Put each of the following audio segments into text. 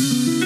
Passions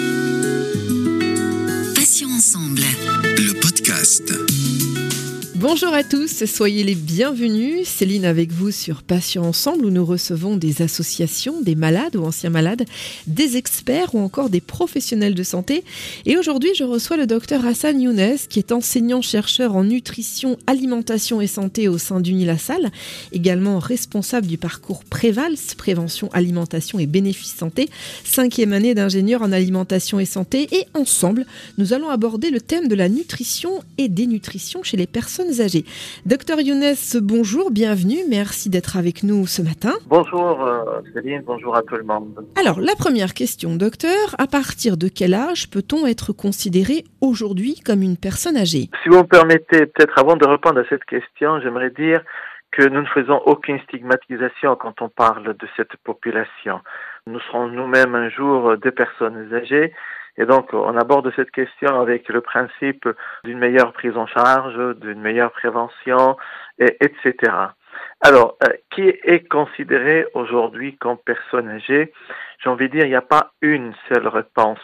Bonjour à tous, soyez les bienvenus. Céline avec vous sur Patients Ensemble où nous recevons des associations, des malades ou anciens malades, des experts ou encore des professionnels de santé. Et aujourd'hui, je reçois le docteur Hassan Younes qui est enseignant-chercheur en nutrition, alimentation et santé au sein d'Unilassal, également responsable du parcours Prévals, prévention, alimentation et bénéfices santé, cinquième année d'ingénieur en alimentation et santé. Et ensemble, nous allons aborder le thème de la nutrition et dénutrition chez les personnes âgées. Docteur Younes, bonjour, bienvenue, merci d'être avec nous ce matin. Bonjour euh, Céline, bonjour à tout le monde. Alors, la première question, docteur, à partir de quel âge peut-on être considéré aujourd'hui comme une personne âgée? Si vous me permettez, peut-être avant de répondre à cette question, j'aimerais dire que nous ne faisons aucune stigmatisation quand on parle de cette population. Nous serons nous-mêmes un jour des personnes âgées et donc, on aborde cette question avec le principe d'une meilleure prise en charge, d'une meilleure prévention, et, etc. Alors, euh, qui est considéré aujourd'hui comme personne âgée? J'ai envie de dire, il n'y a pas une seule réponse.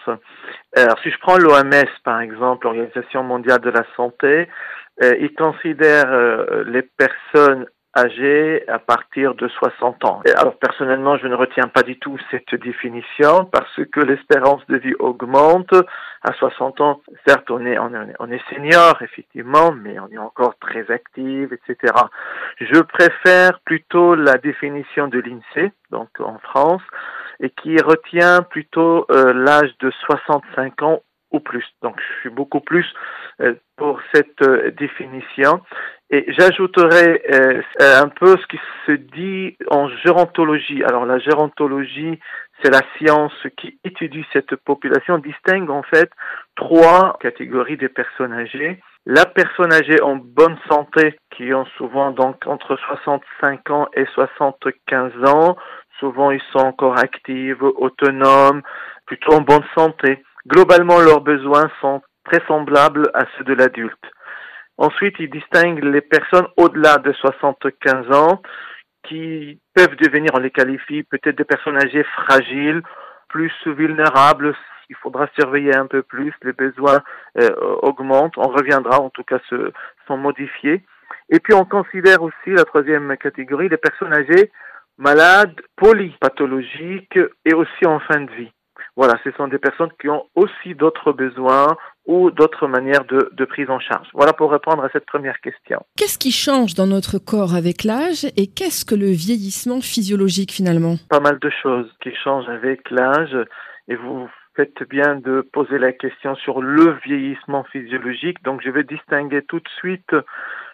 Alors, si je prends l'OMS, par exemple, l'Organisation mondiale de la santé, euh, il considère euh, les personnes âgés à partir de 60 ans. alors personnellement, je ne retiens pas du tout cette définition parce que l'espérance de vie augmente. À 60 ans, certes, on est, on est, on est senior, effectivement, mais on est encore très actif, etc. Je préfère plutôt la définition de l'INSEE, donc en France, et qui retient plutôt euh, l'âge de 65 ans ou plus. Donc je suis beaucoup plus euh, pour cette euh, définition. Et j'ajouterai euh, un peu ce qui se dit en gérontologie. Alors la gérontologie, c'est la science qui étudie cette population, distingue en fait trois catégories de personnes âgées. La personne âgée en bonne santé, qui ont souvent donc entre 65 ans et 75 ans, souvent ils sont encore actifs, autonomes, plutôt en bonne santé. Globalement, leurs besoins sont très semblables à ceux de l'adulte. Ensuite, il distingue les personnes au-delà de 75 ans qui peuvent devenir, on les qualifie peut-être des personnes âgées fragiles, plus vulnérables. Il faudra surveiller un peu plus, les besoins euh, augmentent. On reviendra, en tout cas, se, sont modifiés. Et puis, on considère aussi la troisième catégorie, les personnes âgées malades, polypathologiques et aussi en fin de vie. Voilà, ce sont des personnes qui ont aussi d'autres besoins ou d'autres manières de, de, prise en charge. Voilà pour répondre à cette première question. Qu'est-ce qui change dans notre corps avec l'âge et qu'est-ce que le vieillissement physiologique finalement? Pas mal de choses qui changent avec l'âge et vous faites bien de poser la question sur le vieillissement physiologique. Donc je vais distinguer tout de suite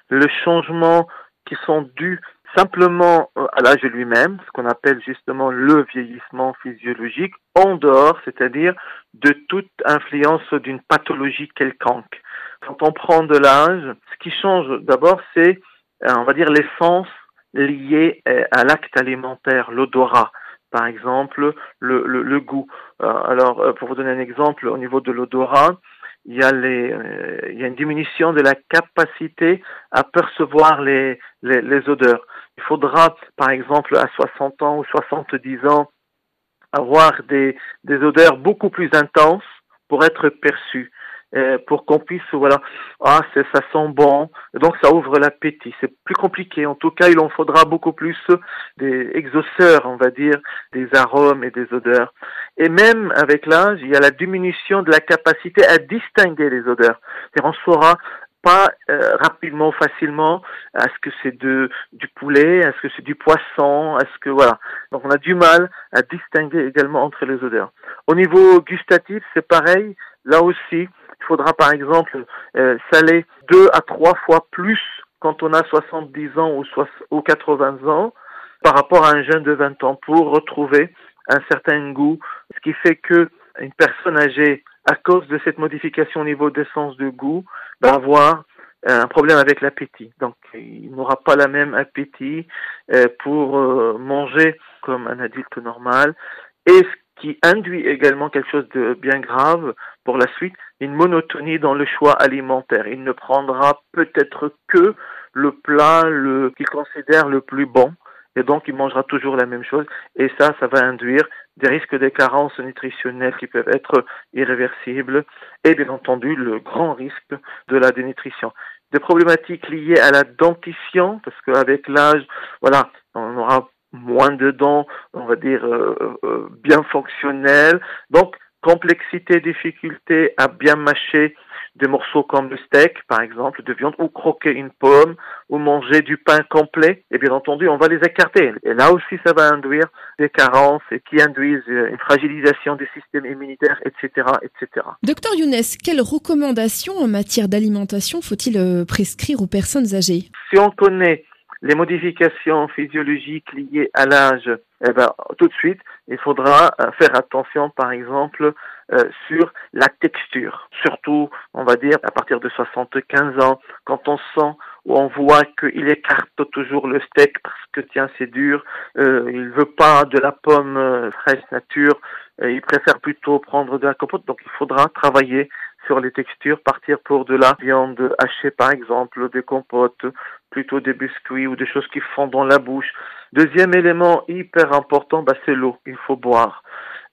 le changement qui sont dus simplement euh, à l'âge lui-même, ce qu'on appelle justement le vieillissement physiologique, en dehors, c'est-à-dire de toute influence d'une pathologie quelconque. Quand on prend de l'âge, ce qui change d'abord, c'est, euh, on va dire, l'essence liée euh, à l'acte alimentaire, l'odorat par exemple, le, goût. Alors, pour vous donner un exemple, au niveau de l'odorat, il y a les, il y a une diminution de la capacité à percevoir les, odeurs. Il faudra, par exemple, à 60 ans ou 70 ans, avoir des, odeurs beaucoup plus intenses pour être perçues, euh, pour qu'on puisse, voilà, ah, ça sent bon, donc ça ouvre l'appétit. C'est plus compliqué. En tout cas, il en faudra beaucoup plus des exauceurs, on va dire, des arômes et des odeurs. Et même avec l'âge, il y a la diminution de la capacité à distinguer les odeurs. on saura pas euh, rapidement, facilement, est-ce que c'est de du poulet, est-ce que c'est du poisson, est-ce que voilà. Donc on a du mal à distinguer également entre les odeurs. Au niveau gustatif, c'est pareil. Là aussi, faudra par exemple euh, saler deux à trois fois plus quand on a 70 ans ou, ou 80 ans par rapport à un jeune de 20 ans pour retrouver un certain goût, ce qui fait que une personne âgée à cause de cette modification au niveau des sens de goût, va avoir euh, un problème avec l'appétit. Donc, il n'aura pas la même appétit euh, pour manger comme un adulte normal. Et ce qui induit également quelque chose de bien grave pour la suite, une monotonie dans le choix alimentaire. Il ne prendra peut-être que le plat le, qu'il considère le plus bon et donc il mangera toujours la même chose et ça, ça va induire des risques de carences nutritionnelles qui peuvent être irréversibles et bien entendu le grand risque de la dénutrition. Des problématiques liées à la dentition, parce qu'avec l'âge, voilà, on aura moins de dents, on va dire, euh, euh, bien fonctionnelles. Donc, complexité, difficulté à bien mâcher des morceaux comme le steak, par exemple, de viande, ou croquer une pomme, ou manger du pain complet, et bien entendu, on va les écarter. Et là aussi, ça va induire des carences et qui induisent euh, une fragilisation du système immunitaire, etc., etc. Docteur Younes, quelles recommandations en matière d'alimentation faut-il euh, prescrire aux personnes âgées? Si on connaît les modifications physiologiques liées à l'âge, eh ben, tout de suite, il faudra euh, faire attention, par exemple, euh, sur la texture. Surtout, on va dire, à partir de 75 ans, quand on sent ou on voit qu'il écarte toujours le steak parce que tiens c'est dur, euh, il veut pas de la pomme euh, fraîche nature, il préfère plutôt prendre de la compote. Donc il faudra travailler sur les textures, partir pour de la viande hachée par exemple, des compotes, plutôt des biscuits ou des choses qui font dans la bouche. Deuxième élément hyper important, bah, c'est l'eau. Il faut boire.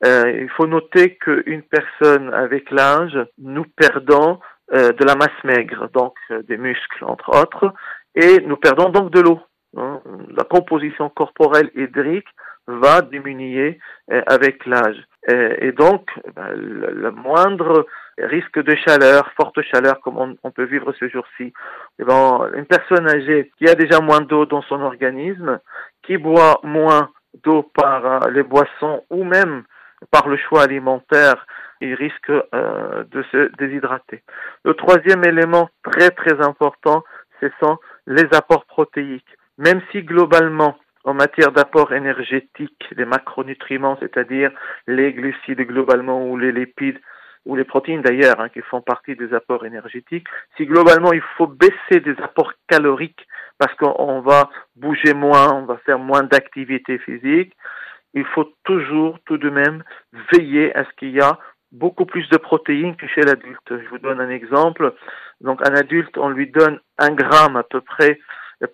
Euh, il faut noter qu'une personne avec l'âge, nous perdons euh, de la masse maigre, donc euh, des muscles entre autres, et nous perdons donc de l'eau. Hein. La composition corporelle hydrique va diminuer avec l'âge. Et, donc, ben, le, moindre risque de chaleur, forte chaleur comme on, peut vivre ce jour-ci, eh ben, une personne âgée qui a déjà moins d'eau dans son organisme, qui boit moins d'eau par les boissons ou même par le choix alimentaire, il risque euh, de se déshydrater. Le troisième élément très très important, ce sont les apports protéiques. Même si globalement, en matière d'apport énergétique, les macronutriments, c'est-à-dire les glucides globalement ou les lipides, ou les protéines d'ailleurs, hein, qui font partie des apports énergétiques, si globalement il faut baisser des apports caloriques parce qu'on va bouger moins, on va faire moins d'activité physique, il faut toujours tout de même veiller à ce qu'il y a beaucoup plus de protéines que chez l'adulte. Je vous donne un exemple. Donc un adulte, on lui donne un gramme à peu près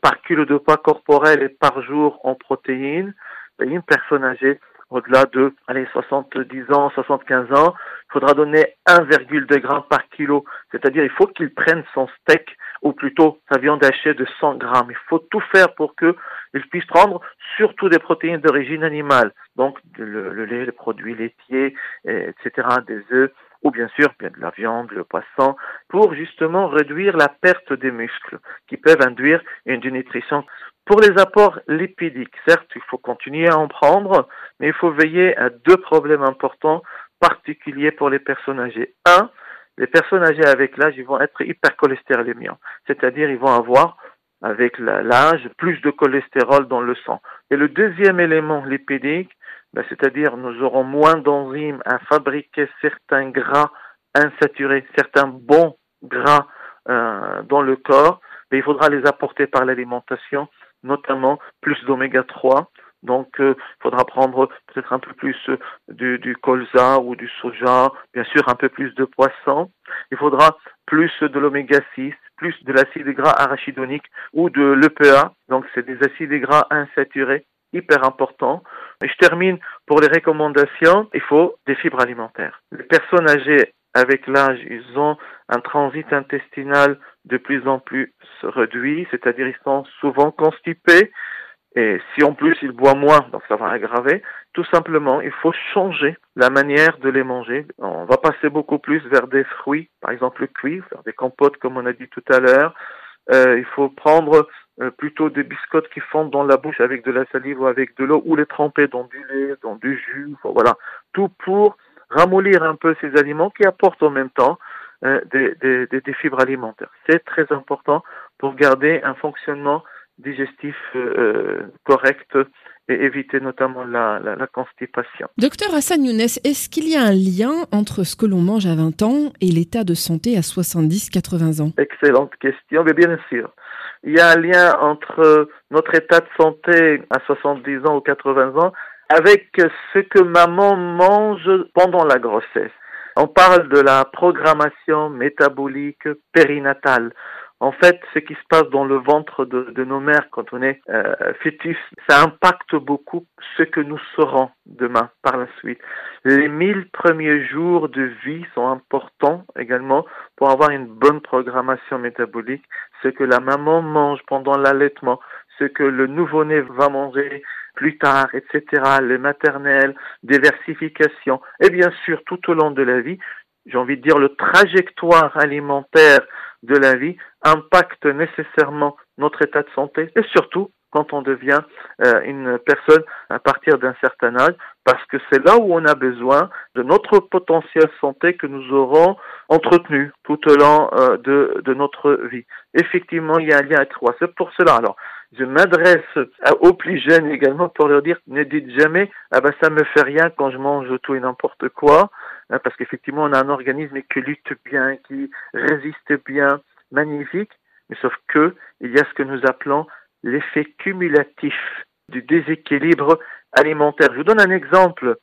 par kilo de poids corporel et par jour en protéines. une personne âgée, au-delà de allez, 70 ans, 75 ans, il faudra donner 1,2 grammes par kilo. C'est-à-dire, il faut qu'il prenne son steak, ou plutôt sa viande hachée de 100 grammes. Il faut tout faire pour qu'il puisse prendre surtout des protéines d'origine animale. Donc, le, lait, les produits laitiers, etc., des œufs, ou bien sûr bien de la viande, le poisson, pour justement réduire la perte des muscles qui peuvent induire une dénutrition. Pour les apports lipidiques, certes, il faut continuer à en prendre, mais il faut veiller à deux problèmes importants particuliers pour les personnes âgées. Un, les personnes âgées avec l'âge, ils vont être hypercholestérolémiants, c'est-à-dire ils vont avoir avec l'âge plus de cholestérol dans le sang. Et le deuxième élément lipidique, ben, c'est-à-dire nous aurons moins d'enzymes à fabriquer certains gras insaturés, certains bons gras euh, dans le corps, mais il faudra les apporter par l'alimentation, notamment plus d'oméga 3. Donc, il euh, faudra prendre peut-être un peu plus euh, du, du, colza ou du soja, bien sûr un peu plus de poisson. Il faudra plus de l'oméga 6, plus de l'acide gras arachidonique ou de l'EPA. Donc, c'est des acides gras insaturés hyper important. Et je termine pour les recommandations. Il faut des fibres alimentaires. Les personnes âgées avec l'âge, ils ont un transit intestinal de plus en plus réduit, c'est-à-dire ils sont souvent constipés. Et si en plus ils boivent moins, donc ça va aggraver, tout simplement, il faut changer la manière de les manger. On va passer beaucoup plus vers des fruits, par exemple le cuit, faire des compotes comme on a dit tout à l'heure. Euh, il faut prendre euh, plutôt des biscottes qui fondent dans la bouche avec de la salive ou avec de l'eau, ou les tremper dans du lait, dans du jus, voilà, tout pour ramollir un peu ces aliments qui apportent en même temps euh, des, des, des, fibres alimentaires. C'est très important pour garder un fonctionnement digestif euh, correct et éviter notamment la, la, la, constipation. Docteur Hassan Younes, est-ce qu'il y a un lien entre ce que l'on mange à 20 ans et l'état de santé à 70-80 ans? Excellente question, mais bien sûr. Il y a un lien entre notre état de santé à 70 ans ou 80 ans avec ce que maman mange pendant la grossesse. On parle de la programmation métabolique périnatale. En fait, ce qui se passe dans le ventre de, nos mères quand on est euh, fœtus, ça impacte beaucoup ce que nous serons demain par la suite. Les mille premiers jours de vie sont importants également pour avoir une bonne programmation métabolique. Ce que la maman mange pendant l'allaitement, ce que le nouveau-né va manger plus tard, etc., les maternelles, diversification, et bien sûr tout au long de la vie, j'ai envie de dire le trajectoire alimentaire de la vie impacte nécessairement notre état de santé et surtout quand on devient euh, une personne à partir d'un certain âge, parce que c'est là où on a besoin de notre potentiel santé que nous aurons entretenu tout au long euh, de, de, notre vie. Effectivement, il y a un lien étroit. C'est pour cela. Alors, je m'adresse aux plus jeunes également pour leur dire ne dites jamais ah ben ça me fait rien quand je mange tout et n'importe quoi hein, parce qu'effectivement on a un organisme qui lutte bien, qui résiste bien, magnifique, mais sauf que il y a ce que nous appelons l'effet cumulatif du déséquilibre alimentaire. Je vous donne un exemple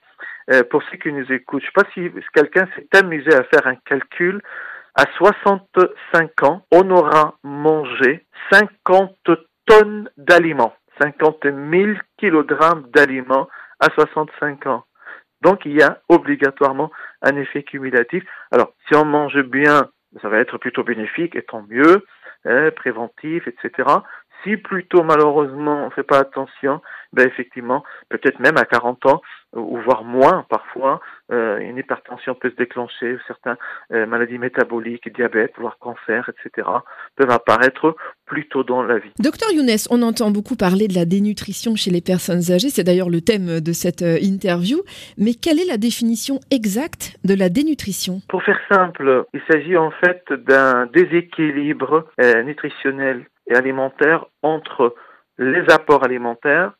euh, pour ceux qui nous écoutent. Je ne sais pas si quelqu'un s'est amusé à faire un calcul. À 65 ans, on aura mangé 50 tonnes d'aliments, 50 000 kilogrammes d'aliments à 65 ans. Donc il y a obligatoirement un effet cumulatif. Alors si on mange bien, ça va être plutôt bénéfique et tant mieux, hein, préventif, etc. Si plutôt malheureusement on ne fait pas attention, ben effectivement, peut-être même à 40 ans, ou voire moins parfois, euh, une hypertension peut se déclencher, certaines euh, maladies métaboliques, diabète, voire cancer, etc., peuvent apparaître plus tôt dans la vie. Docteur Younes, on entend beaucoup parler de la dénutrition chez les personnes âgées, c'est d'ailleurs le thème de cette euh, interview, mais quelle est la définition exacte de la dénutrition? Pour faire simple, il s'agit en fait d'un déséquilibre nutritionnel et alimentaire entre les apports alimentaires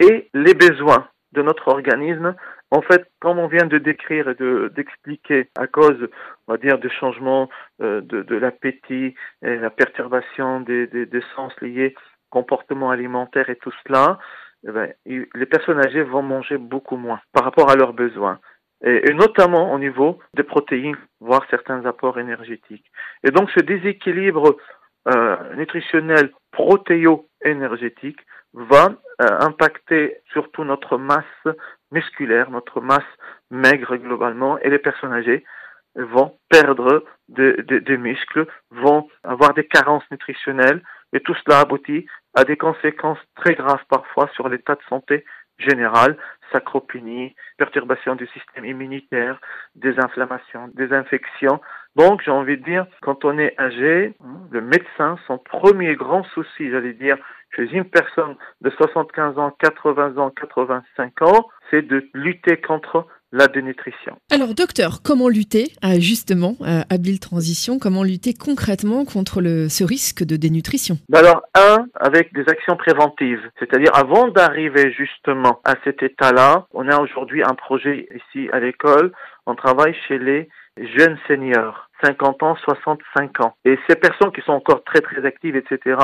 et les besoins de notre organisme. En fait, comme on vient de décrire et de, d'expliquer, à cause, on va dire, du changement euh, de, l'appétit la perturbation des, sens liés comportement alimentaire et tout cela, eh ben, les personnes âgées vont manger beaucoup moins par rapport à leurs besoins. Et, notamment au niveau des protéines, voire certains apports énergétiques. Et donc ce déséquilibre euh, nutritionnel protéo-énergétique va euh, impacter surtout notre masse musculaire, notre masse maigre globalement, et les personnes âgées vont perdre des muscles, vont avoir des carences nutritionnelles, et tout cela aboutit à des conséquences très graves parfois sur l'état de santé général, sacropénie, perturbation du système immunitaire, des inflammations, des infections. Donc, j'ai envie de dire, quand on est âgé, le médecin, son premier grand souci, j'allais dire, chez une personne de 75 ans, 80 ans, 85 ans, c'est de lutter contre la dénutrition. Alors, docteur, comment lutter, euh, justement, à euh, habile transition, comment lutter concrètement contre le, ce risque de dénutrition? Ben Alors, un, avec des actions préventives, c'est-à-dire avant d'arriver justement à cet état-là, on a aujourd'hui un projet ici à l'école, on travaille chez les jeunes seniors. 50 ans, 65 ans. Et ces personnes qui sont encore très très actives, etc.,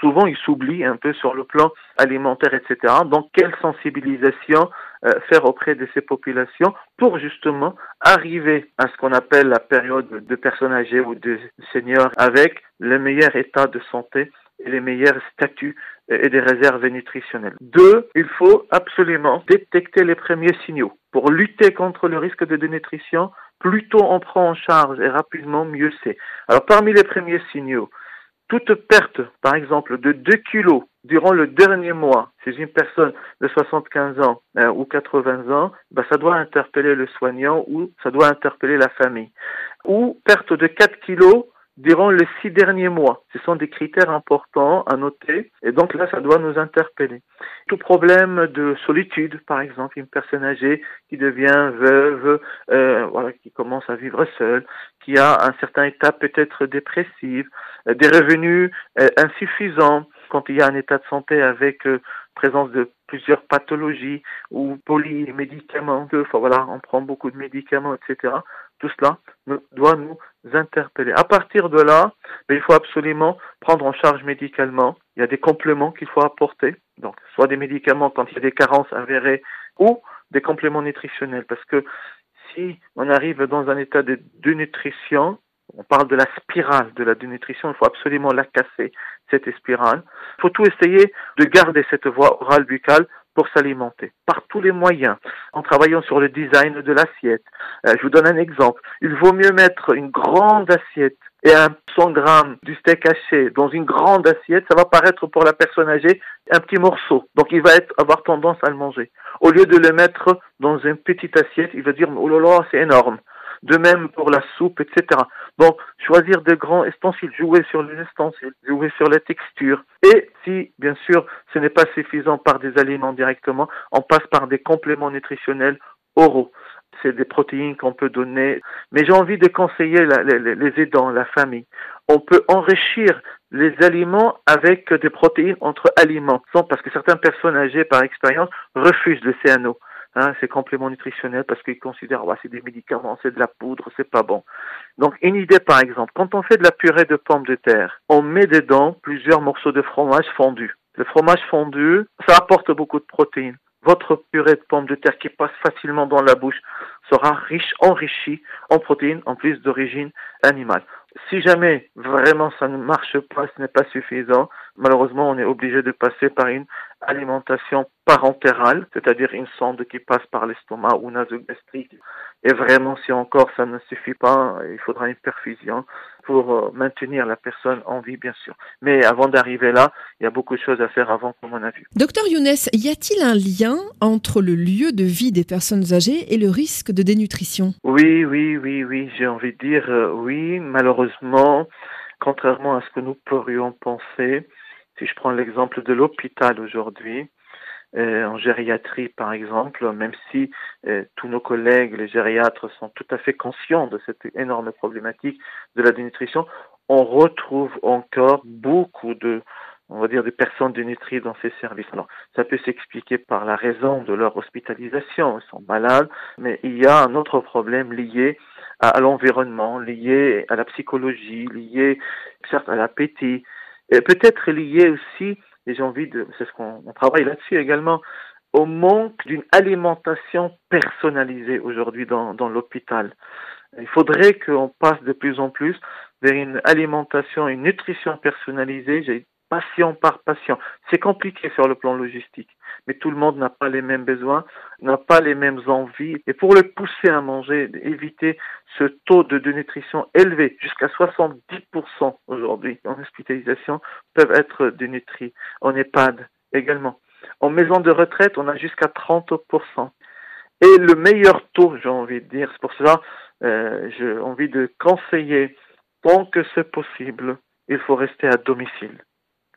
souvent ils s'oublient un peu sur le plan alimentaire, etc. Donc quelle sensibilisation euh, faire auprès de ces populations pour justement arriver à ce qu'on appelle la période de personnes âgées ou de seniors avec le meilleur état de santé et les meilleurs statuts et des réserves nutritionnelles. Deux, il faut absolument détecter les premiers signaux. Pour lutter contre le risque de dénutrition, plus tôt on prend en charge et rapidement, mieux c'est. Alors parmi les premiers signaux, toute perte, par exemple, de 2 kilos durant le dernier mois chez une personne de 75 ans euh, ou 80 ans, ben, ça doit interpeller le soignant ou ça doit interpeller la famille. Ou perte de 4 kilos durant les six derniers mois. Ce sont des critères importants à noter et donc là, ça doit nous interpeller. Tout problème de solitude, par exemple, une personne âgée qui devient veuve, euh, voilà, qui commence à vivre seule, qui a un certain état peut-être dépressif, euh, des revenus euh, insuffisants quand il y a un état de santé avec euh, présence de plusieurs pathologies ou polymédicaments, enfin voilà, on prend beaucoup de médicaments, etc. Tout cela doit nous interpeller. À partir de là, ben, il faut absolument prendre en charge médicalement. Il y a des compléments qu'il faut apporter, donc soit des médicaments quand il y a des carences avérées ou des compléments nutritionnels, parce que si on arrive dans un état de dénutrition, On parle de la spirale de la dénutrition, il faut absolument la casser, cette spirale. Il faut tout essayer de garder cette voie orale buccale pour s'alimenter, par tous les moyens, en travaillant sur le design de l'assiette. Euh, je vous donne un exemple. Il vaut mieux mettre une grande assiette et un 100 grammes du steak haché dans une grande assiette, ça va paraître pour la personne âgée un petit morceau. Donc il va être, avoir tendance à le manger. Au lieu de le mettre dans une petite assiette, il va dire, oh là là, c'est énorme de même pour la soupe, etc. Donc, choisir de grands ustensiles, jouer sur les ustensiles, jouer sur la texture. Et si, bien sûr, ce n'est pas suffisant par des aliments directement, on passe par des compléments nutritionnels oraux. C'est des protéines qu'on peut donner. Mais j'ai envie de conseiller les, aidants, la famille. On peut enrichir les aliments avec des protéines entre aliments. Parce que certaines personnes âgées, par expérience, refusent le CNO hein, ces compléments nutritionnels parce qu'ils considèrent ouais, c'est des médicaments, c'est de la poudre, c'est pas bon. Donc une idée par exemple, quand on fait de la purée de pommes de terre, on met dedans plusieurs morceaux de fromage fondu. Le fromage fondu, ça apporte beaucoup de protéines. Votre purée de pommes de terre qui passe facilement dans la bouche sera riche, enrichie en protéines en plus d'origine animale. Si jamais vraiment ça ne marche pas, ce n'est pas suffisant, malheureusement on est obligé de passer par une alimentation parentérale, c'est-à-dire une sonde qui passe par l'estomac ou nasogastrique. Et vraiment, si encore ça ne suffit pas, il faudra une perfusion pour euh, maintenir la personne en vie, bien sûr. Mais avant d'arriver là, il y a beaucoup de choses à faire avant, comme on a vu. Docteur Younes, y a-t-il un lien entre le lieu de vie des personnes âgées et le risque de dénutrition? Oui, oui, oui, oui, j'ai envie de dire euh, oui. Malheureusement, contrairement à ce que nous pourrions penser, si je prends l'exemple de l'hôpital aujourd'hui, euh, en gériatrie par exemple, même si euh, tous nos collègues, les gériatres, sont tout à fait conscients de cette énorme problématique de la dénutrition, on retrouve encore beaucoup de, on va dire, de personnes dénutries dans ces services. Alors, ça peut s'expliquer par la raison de leur hospitalisation, ils sont malades, mais il y a un autre problème lié à, l'environnement, lié à la psychologie, lié certes à l'appétit, peut-être lié aussi, et j'ai envie de, c'est ce qu'on travaille là-dessus également, au manque d'une alimentation personnalisée aujourd'hui dans, dans l'hôpital. Il faudrait qu'on passe de plus en plus vers une alimentation, une nutrition personnalisée. Patient par patient. C'est compliqué sur le plan logistique, mais tout le monde n'a pas les mêmes besoins, n'a pas les mêmes envies. Et pour le pousser à manger, éviter ce taux de dénutrition élevé, jusqu'à 70% aujourd'hui en hospitalisation, peuvent être dénutris. En EHPAD également. En maison de retraite, on a jusqu'à 30%. Et le meilleur taux, j'ai envie de dire, c'est pour cela, euh, j'ai envie de conseiller, tant que c'est possible, il faut rester à domicile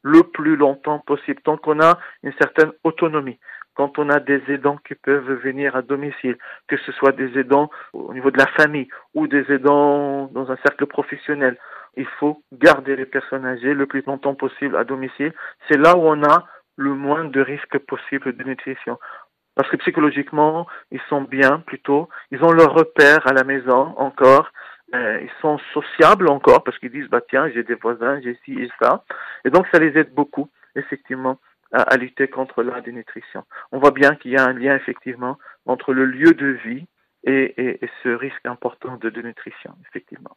le plus longtemps possible, tant qu'on a une certaine autonomie. Quand on a des aidants qui peuvent venir à domicile, que ce soit des aidants au niveau de la famille ou des aidants dans un cercle professionnel, il faut garder les personnes âgées le plus longtemps possible à domicile. C'est là où on a le moins de risques possible de nutrition. Parce que psychologiquement, ils sont bien plutôt, ils ont leur repère à la maison encore, euh, ils sont sociables encore parce qu'ils disent bah tiens j'ai des voisins j'ai ci et ça et donc ça les aide beaucoup effectivement à, à lutter contre la dénutrition. On voit bien qu'il y a un lien effectivement entre le lieu de vie et, et, et ce risque important de dénutrition effectivement.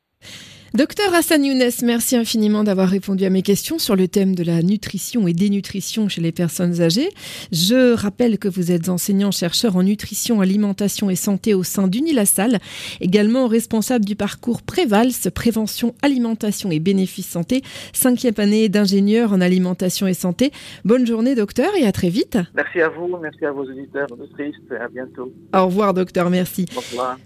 Docteur Hassan Younes, merci infiniment d'avoir répondu à mes questions sur le thème de la nutrition et dénutrition chez les personnes âgées. Je rappelle que vous êtes enseignant-chercheur en nutrition, alimentation et santé au sein d'Unilassal, également responsable du parcours Prévals, prévention, alimentation et bénéfices santé, cinquième année d'ingénieur en alimentation et santé. Bonne journée, docteur, et à très vite. Merci à vous, merci à vos auditeurs, auditrices, à bientôt. Au revoir, docteur, merci. Au revoir.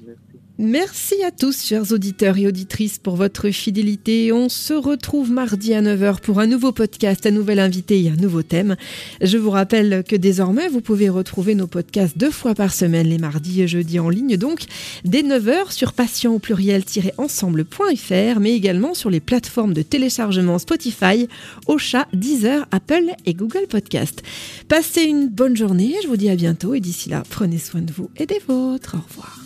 Merci. À tous, chers auditeurs et auditrices, pour votre fidélité. On se retrouve mardi à 9h pour un nouveau podcast, un nouvel invité et un nouveau thème. Je vous rappelle que désormais, vous pouvez retrouver nos podcasts deux fois par semaine, les mardis et jeudis en ligne, donc dès 9h sur patient au pluriel-ensemble.fr, mais également sur les plateformes de téléchargement Spotify, Ocha, Deezer, Apple et Google Podcast. Passez une bonne journée, je vous dis à bientôt et d'ici là, prenez soin de vous et des vôtres. Au revoir.